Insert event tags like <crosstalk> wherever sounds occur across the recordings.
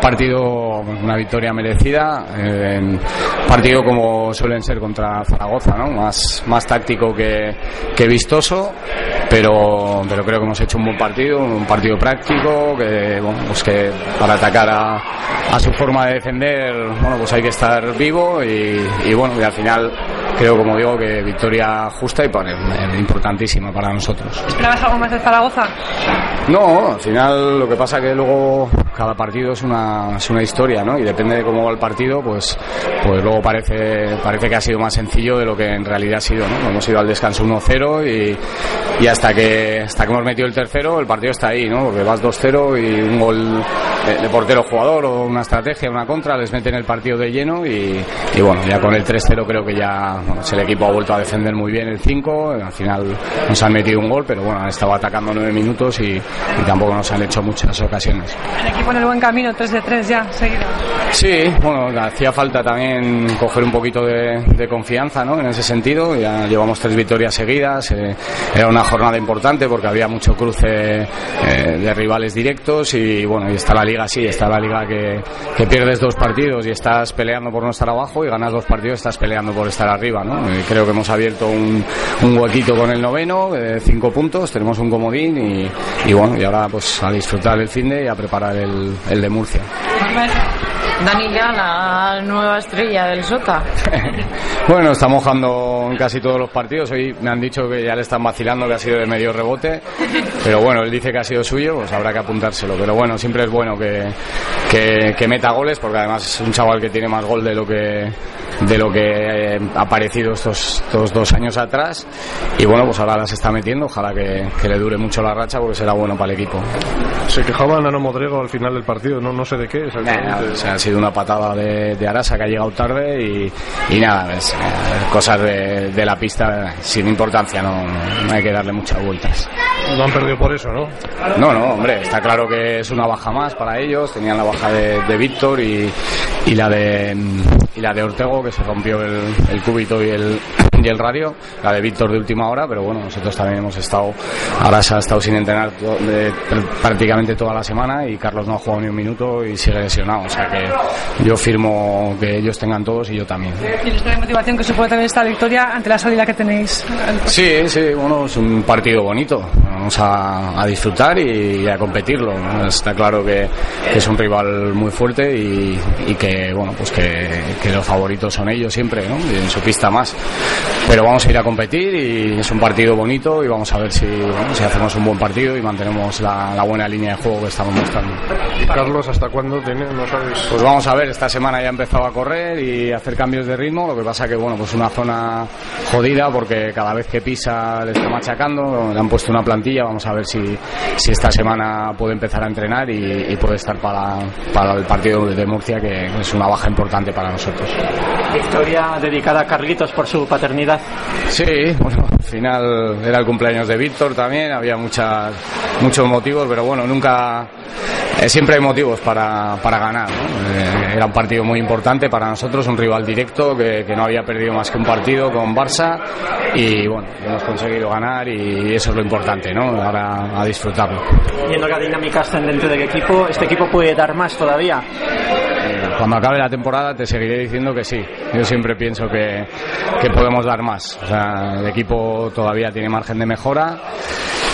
partido, una victoria merecida, eh, partido como suelen ser contra Zaragoza, ¿no? más, más táctico que, que vistoso, pero, pero creo que hemos hecho un buen partido, un partido práctico, que, bueno, pues que para atacar a, a su forma de defender, bueno, pues hay que estar vivo y, y bueno, y al final creo, como digo, que victoria justa y para, importantísima para nosotros. ¿Esperabas algo más de Zaragoza? No, al final lo que pasa que luego cada partido es una, es una historia, ¿no? Y depende de cómo va el partido, pues, pues luego parece, parece que ha sido más sencillo de lo que en realidad ha sido, ¿no? Hemos ido al descanso 1-0 y, y hasta que hasta que hemos metido el tercero, el partido está ahí, ¿no? Porque vas 2-0 y un gol de, de, portero jugador o una estrategia, una contra, les meten el partido de lleno y, y bueno, ya con el 3-0 creo que ya bueno, el equipo ha vuelto a defender muy bien el 5, al final nos han metido un gol, pero bueno, han estado atacando 9 minutos y, y tampoco nos han hecho muchas ocasiones. El equipo en el buen camino, 3 de 3 ya, seguido. Sí, bueno, hacía falta también coger un poquito de, de confianza ¿no? en ese sentido. Ya llevamos tres victorias seguidas. Eh, era una jornada importante porque había mucho cruce eh, de rivales directos y bueno, y está la liga así, está la liga que, que, pierdes dos partidos y estás peleando por no estar abajo y ganas dos partidos estás peleando por estar arriba. ¿no? Eh, creo que hemos abierto un, un huequito con el noveno, cinco puntos, tenemos un comodín y, y, bueno, y ahora pues a disfrutar el fin de y a preparar el, el de Murcia. Dani ya, la nueva estrella del Sota. <laughs> bueno, está mojando en casi todos los partidos. Hoy me han dicho que ya le están vacilando, que ha sido de medio rebote. Pero bueno, él dice que ha sido suyo, pues habrá que apuntárselo. Pero bueno, siempre es bueno que, que, que meta goles, porque además es un chaval que tiene más gol de lo que, de lo que ha aparecido estos, estos dos años atrás. Y bueno, pues ahora las está metiendo. Ojalá que, que le dure mucho la racha, porque será bueno para el equipo. Se quejaba Nano Modrego al final del partido, no, no sé de qué. Exactamente. o sea, ha sido una patada de, de, Arasa que ha llegado tarde y, y nada, es, eh, cosas de, de, la pista sin importancia, no, no, hay que darle muchas vueltas. No han perdido por eso, ¿no? No, no, hombre, está claro que es una baja más para ellos, tenían la baja de, de Víctor y, y, la de y la de Ortego que se rompió el, el cúbito y el, y el radio, la de Víctor de última hora, pero bueno, nosotros también hemos estado, Arasa ha estado sin entrenar de, prácticamente toda la semana y Carlos no ha jugado ni un minuto y sigue lesionado, o sea que yo firmo que ellos tengan todos y yo también. ¿Y la motivación que supone también esta victoria ante la salida que tenéis? Sí, sí, bueno, es un partido bonito. Vamos a, a disfrutar y, a competirlo. Está claro que, que, es un rival muy fuerte y, y que, bueno, pues que, que, los favoritos son ellos siempre, ¿no? Y en su pista más. Pero vamos a ir a competir y es un partido bonito y vamos a ver si, bueno, si hacemos un buen partido y mantenemos la, la, buena línea de juego que estamos mostrando. Carlos, ¿hasta cuándo tiene? No sabes. Pues vamos a ver, esta semana ya ha empezado a correr y a hacer cambios de ritmo, lo que pasa que bueno, pues una zona jodida porque cada vez que pisa le está machacando, le han puesto una plantilla, vamos a ver si, si esta semana puede empezar a entrenar y, y puede estar para, para el partido de Murcia, que es una baja importante para nosotros. Victoria dedicada a Carlitos por su paternidad. Sí, bueno, al final era el cumpleaños de Víctor también, había muchas, muchos motivos, pero bueno, nunca eh, siempre hay motivos para, para ganar. ¿no? Eh, era un partido muy importante para nosotros, un rival directo que, que, no había perdido más que un partido con Barça y bueno, hemos conseguido ganar y eso es lo importante, ¿no? Ahora a disfrutarlo. Viendo la dinámica ascendente del equipo, ¿este equipo puede dar más todavía? Cuando acabe la temporada te seguiré diciendo que sí. Yo siempre pienso que, que podemos dar más. El equipo todavía tiene margen de mejora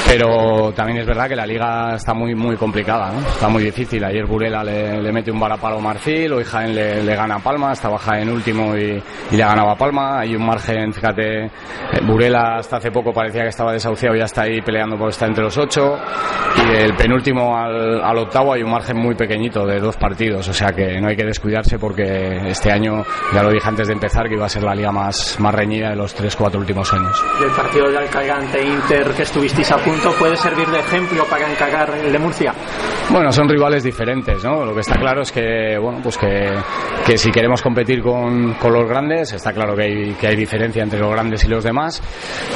pero también es verdad que la liga está muy muy complicada, ¿no? está muy difícil. Ayer Burela le, le mete un balapalo a Marfil, hoy Jaén le, le, gana a Palma, estaba Jaén último y, y, le ha ganado a Palma. Hay un margen, fíjate, Burela hasta hace poco parecía que estaba desahuciado y ya está ahí peleando por estar entre los ocho. Y del penúltimo al, al octavo hay un margen muy pequeñito de dos partidos, o sea que no hay que descuidarse porque este año, ya lo dije antes de empezar, que iba a ser la liga más, más reñida de los tres, cuatro últimos años. ¿Y el partido de Alcalá ante Inter que estuvisteis a punto puede servir de ejemplo para encagar el de Murcia? Bueno, son rivales diferentes, ¿no? Lo que está claro es que, bueno, pues que, que si queremos competir con, con, los grandes, está claro que hay, que hay diferencia entre los grandes y los demás,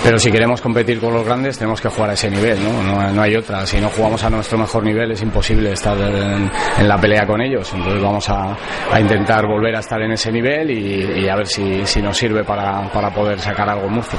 pero si queremos competir con los grandes tenemos que jugar a ese nivel, ¿no? No, hay otra. Si no jugamos a nuestro mejor nivel es imposible estar en, la pelea con ellos. Entonces vamos a, a, intentar volver a estar en ese nivel y, y a ver si, si nos sirve para, para poder sacar algo en Murcia.